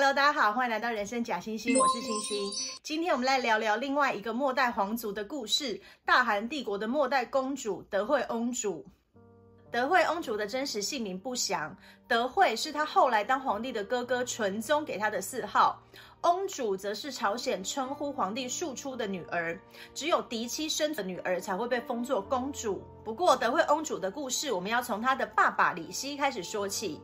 Hello，大家好，欢迎来到人生假星星，我是星星。今天我们来聊聊另外一个末代皇族的故事——大韩帝国的末代公主德惠翁主。德惠翁主的真实姓名不详，德惠是他后来当皇帝的哥哥纯宗给他的谥号，翁主则是朝鲜称呼皇帝庶出的女儿，只有嫡妻生的女儿才会被封作公主。不过，德惠翁主的故事，我们要从他的爸爸李熙开始说起。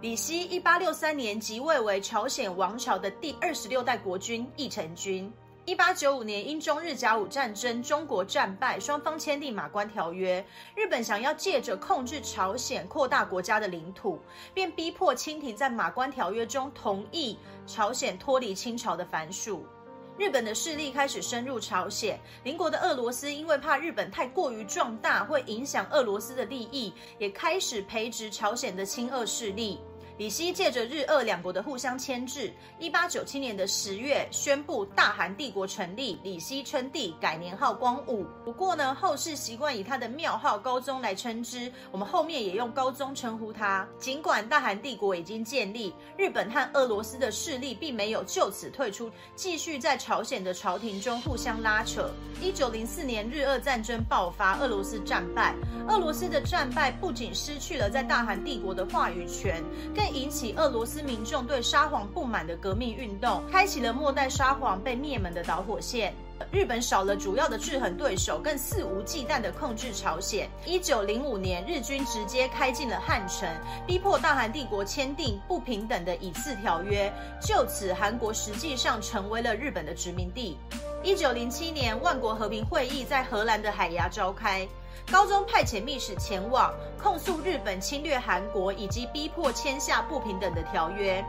李熙一八六三年即位为朝鲜王朝的第二十六代国君义成君。一八九五年因中日甲午战争，中国战败，双方签订马关条约。日本想要借着控制朝鲜，扩大国家的领土，便逼迫清廷在马关条约中同意朝鲜脱离清朝的藩属。日本的势力开始深入朝鲜，邻国的俄罗斯因为怕日本太过于壮大，会影响俄罗斯的利益，也开始培植朝鲜的亲俄势力。李熙借着日俄两国的互相牵制，一八九七年的十月宣布大韩帝国成立，李熙称帝，改年号光武。不过呢，后世习惯以他的庙号高宗来称之，我们后面也用高宗称呼他。尽管大韩帝国已经建立，日本和俄罗斯的势力并没有就此退出，继续在朝鲜的朝廷中互相拉扯。一九零四年日俄战争爆发，俄罗斯战败。俄罗斯的战败不仅失去了在大韩帝国的话语权，更引起俄罗斯民众对沙皇不满的革命运动，开启了末代沙皇被灭门的导火线。日本少了主要的制衡对手，更肆无忌惮地控制朝鲜。一九零五年，日军直接开进了汉城，逼迫大韩帝国签订不平等的以次条约。就此，韩国实际上成为了日本的殖民地。一九零七年，万国和平会议在荷兰的海牙召开。高宗派遣密使前往控诉日本侵略韩国，以及逼迫签下不平等的条约。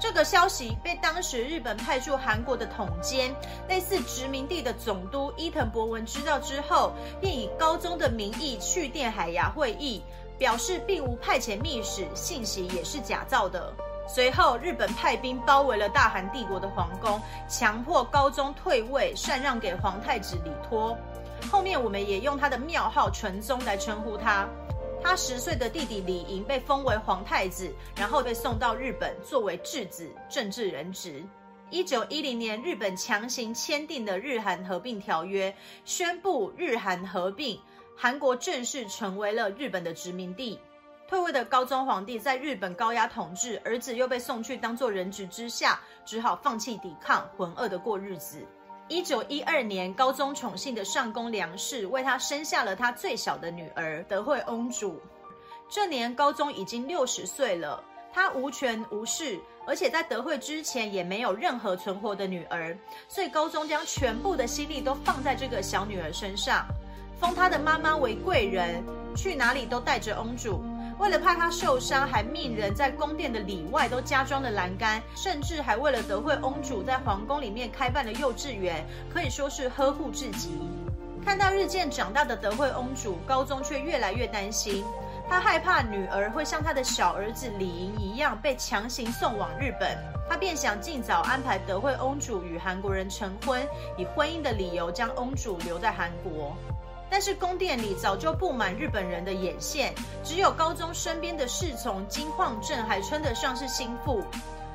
这个消息被当时日本派驻韩国的统监，类似殖民地的总督伊藤博文知道之后，便以高宗的名义去电海牙会议，表示并无派遣密使，信息也是假造的。随后，日本派兵包围了大韩帝国的皇宫，强迫高宗退位，禅让给皇太子李托。后面我们也用他的庙号纯宗来称呼他。他十岁的弟弟李寅被封为皇太子，然后被送到日本作为质子，政治人质。一九一零年，日本强行签订的日韩合并条约，宣布日韩合并，韩国正式成为了日本的殖民地。退位的高宗皇帝在日本高压统治，儿子又被送去当做人质之下，只好放弃抵抗，浑噩的过日子。一九一二年，高宗宠幸的上宫梁氏为他生下了他最小的女儿德惠翁主。这年高宗已经六十岁了，他无权无势，而且在德惠之前也没有任何存活的女儿，所以高宗将全部的心力都放在这个小女儿身上，封她的妈妈为贵人，去哪里都带着翁主。为了怕他受伤，还命人在宫殿的里外都加装了栏杆，甚至还为了德惠翁主在皇宫里面开办了幼稚园，可以说是呵护至极。看到日渐长大的德惠翁主，高宗却越来越担心，他害怕女儿会像他的小儿子李莹一样被强行送往日本，他便想尽早安排德惠翁主与韩国人成婚，以婚姻的理由将翁主留在韩国。但是宫殿里早就布满日本人的眼线，只有高宗身边的侍从金晃正还称得上是心腹。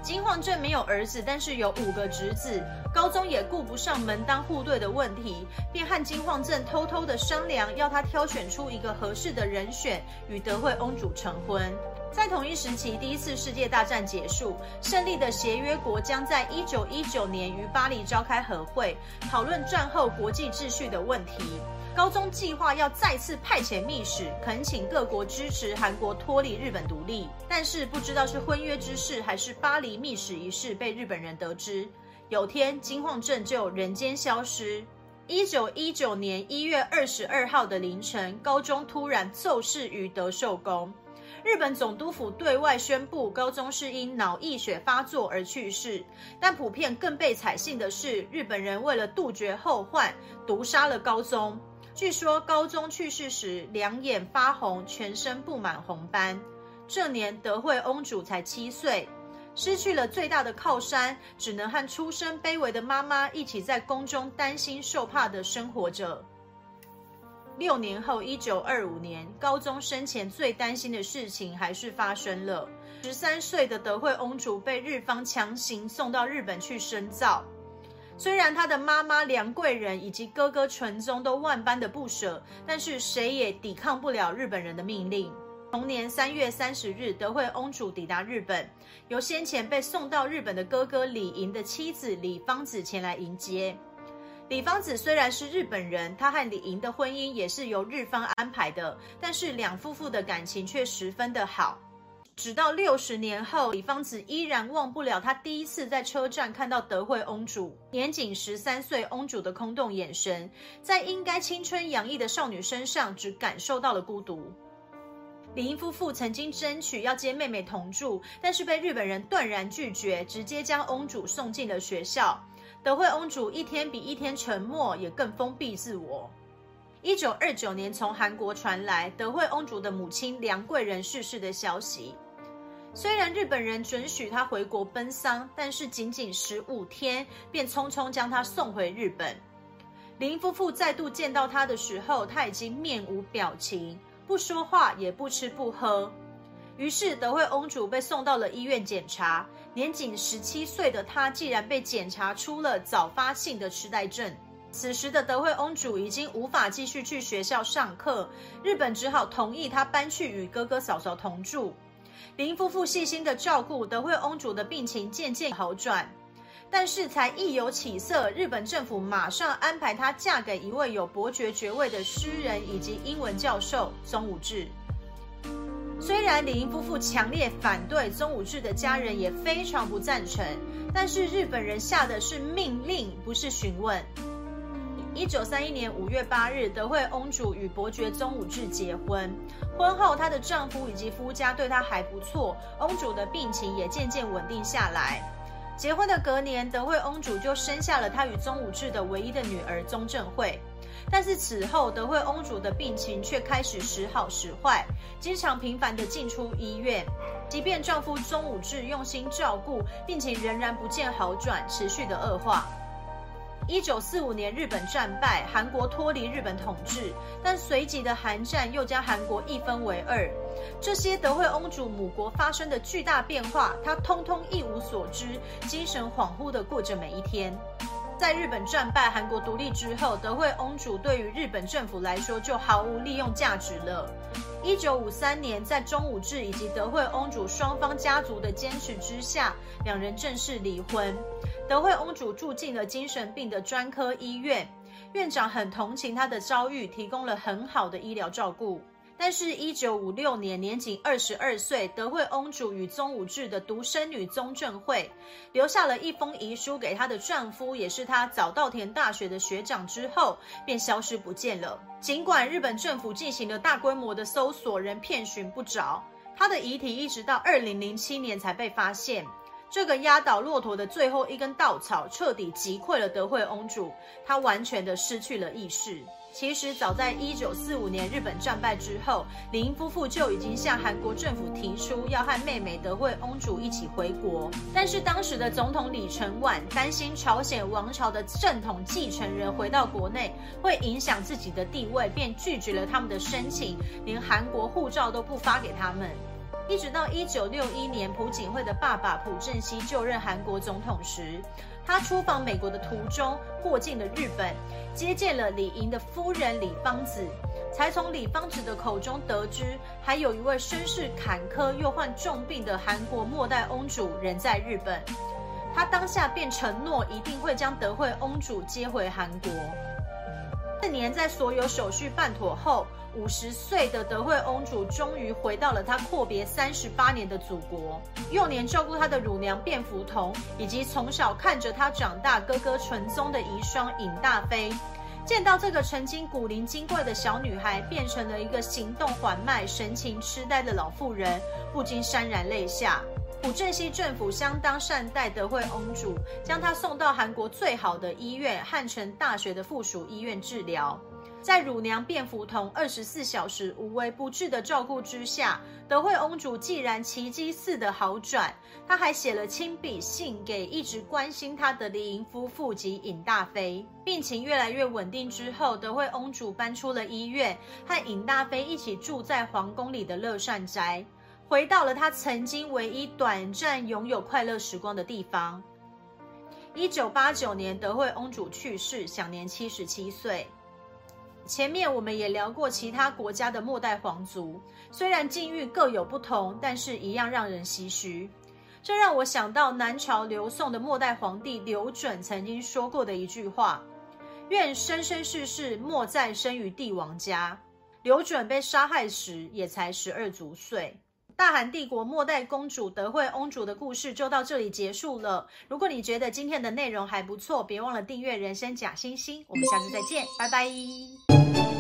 金晃正没有儿子，但是有五个侄子。高宗也顾不上门当户对的问题，便和金晃正偷偷的商量，要他挑选出一个合适的人选，与德惠翁主成婚。在同一时期，第一次世界大战结束，胜利的协约国将在一九一九年于巴黎召开和会，讨论战后国际秩序的问题。高宗计划要再次派遣密使，恳请各国支持韩国脱离日本独立。但是不知道是婚约之事，还是巴黎密使一事被日本人得知。有天金晃正就人间消失。一九一九年一月二十二号的凌晨，高宗突然骤逝于德寿宫。日本总督府对外宣布，高宗是因脑溢血发作而去世。但普遍更被采信的是，日本人为了杜绝后患，毒杀了高宗。据说高宗去世时，两眼发红，全身布满红斑。这年德惠翁主才七岁，失去了最大的靠山，只能和出身卑微的妈妈一起在宫中担心受怕的生活着。六年后，一九二五年，高宗生前最担心的事情还是发生了。十三岁的德惠翁主被日方强行送到日本去深造。虽然他的妈妈梁贵人以及哥哥纯宗都万般的不舍，但是谁也抵抗不了日本人的命令。同年三月三十日，德惠翁主抵达日本，由先前被送到日本的哥哥李寅的妻子李芳子前来迎接。李芳子虽然是日本人，她和李莹的婚姻也是由日方安排的，但是两夫妇的感情却十分的好。直到六十年后，李芳子依然忘不了她第一次在车站看到德惠翁主年仅十三岁翁主的空洞眼神，在应该青春洋溢的少女身上，只感受到了孤独。李英夫妇曾经争取要接妹妹同住，但是被日本人断然拒绝，直接将翁主送进了学校。德惠翁主一天比一天沉默，也更封闭自我。一九二九年，从韩国传来德惠翁主的母亲梁贵人逝世的消息。虽然日本人准许他回国奔丧，但是仅仅十五天，便匆匆将他送回日本。林夫妇再度见到他的时候，他已经面无表情，不说话，也不吃不喝。于是德惠翁主被送到了医院检查。年仅十七岁的他，竟然被检查出了早发性的痴呆症。此时的德惠翁主已经无法继续去学校上课，日本只好同意他搬去与哥哥嫂嫂同住。林夫妇细心的照顾，德惠翁主的病情渐渐好转。但是才一有起色，日本政府马上安排她嫁给一位有伯爵爵位的诗人以及英文教授宗武志。虽然李英夫妇强烈反对，宗武志的家人也非常不赞成，但是日本人下的是命令，不是询问。一九三一年五月八日，德惠翁主与伯爵宗武志结婚。婚后，她的丈夫以及夫家对她还不错，翁主的病情也渐渐稳定下来。结婚的隔年，德惠翁主就生下了她与宗武志的唯一的女儿宗正惠。但是此后，德惠翁主的病情却开始时好时坏，经常频繁的进出医院。即便丈夫宗武志用心照顾，病情仍然不见好转，持续的恶化。一九四五年，日本战败，韩国脱离日本统治，但随即的韩战又将韩国一分为二。这些德惠翁主母国发生的巨大变化，她通通一无所知，精神恍惚地过着每一天。在日本战败、韩国独立之后，德惠翁主对于日本政府来说就毫无利用价值了。一九五三年，在中武志以及德惠翁主双方家族的坚持之下，两人正式离婚。德惠翁主住进了精神病的专科医院，院长很同情他的遭遇，提供了很好的医疗照顾。但是，一九五六年，年仅二十二岁，德惠翁主与宗武志的独生女宗正惠留下了一封遗书给她的丈夫，也是她早稻田大学的学长之后，便消失不见了。尽管日本政府进行了大规模的搜索，仍遍寻不着她的遗体，一直到二零零七年才被发现。这个压倒骆驼的最后一根稻草，彻底击溃了德惠翁主，他完全的失去了意识。其实早在一九四五年日本战败之后，李寅夫妇就已经向韩国政府提出要和妹妹德惠翁主一起回国。但是当时的总统李承晚担心朝鲜王朝的正统继承人回到国内会影响自己的地位，便拒绝了他们的申请，连韩国护照都不发给他们。一直到一九六一年，朴槿惠的爸爸朴正熙就任韩国总统时，他出访美国的途中过境了日本，接见了李寅的夫人李芳子，才从李芳子的口中得知，还有一位身世坎坷又患重病的韩国末代翁主人在日本。他当下便承诺一定会将德惠翁主接回韩国。四年，在所有手续办妥后，五十岁的德惠翁主终于回到了他阔别三十八年的祖国。幼年照顾他的乳娘卞福同，以及从小看着他长大哥哥纯宗的遗孀尹大妃，见到这个曾经古灵精怪的小女孩变成了一个行动缓慢、神情痴呆的老妇人，不禁潸然泪下。朴正熙政府相当善待德惠翁主，将她送到韩国最好的医院——汉城大学的附属医院治疗。在乳娘卞福同二十四小时无微不至的照顾之下，德惠翁主既然奇迹似的好转，他还写了亲笔信给一直关心他的李莹夫妇及尹大妃。病情越来越稳定之后，德惠翁主搬出了医院，和尹大妃一起住在皇宫里的乐善斋。回到了他曾经唯一短暂拥有快乐时光的地方。一九八九年，德惠翁主去世，享年七十七岁。前面我们也聊过其他国家的末代皇族，虽然境遇各有不同，但是一样让人唏嘘。这让我想到南朝刘宋的末代皇帝刘准曾经说过的一句话：“愿生生世世莫再生于帝王家。”刘准被杀害时也才十二足岁。大韩帝国末代公主德惠翁主的故事就到这里结束了。如果你觉得今天的内容还不错，别忘了订阅人生假星星。我们下次再见，拜拜。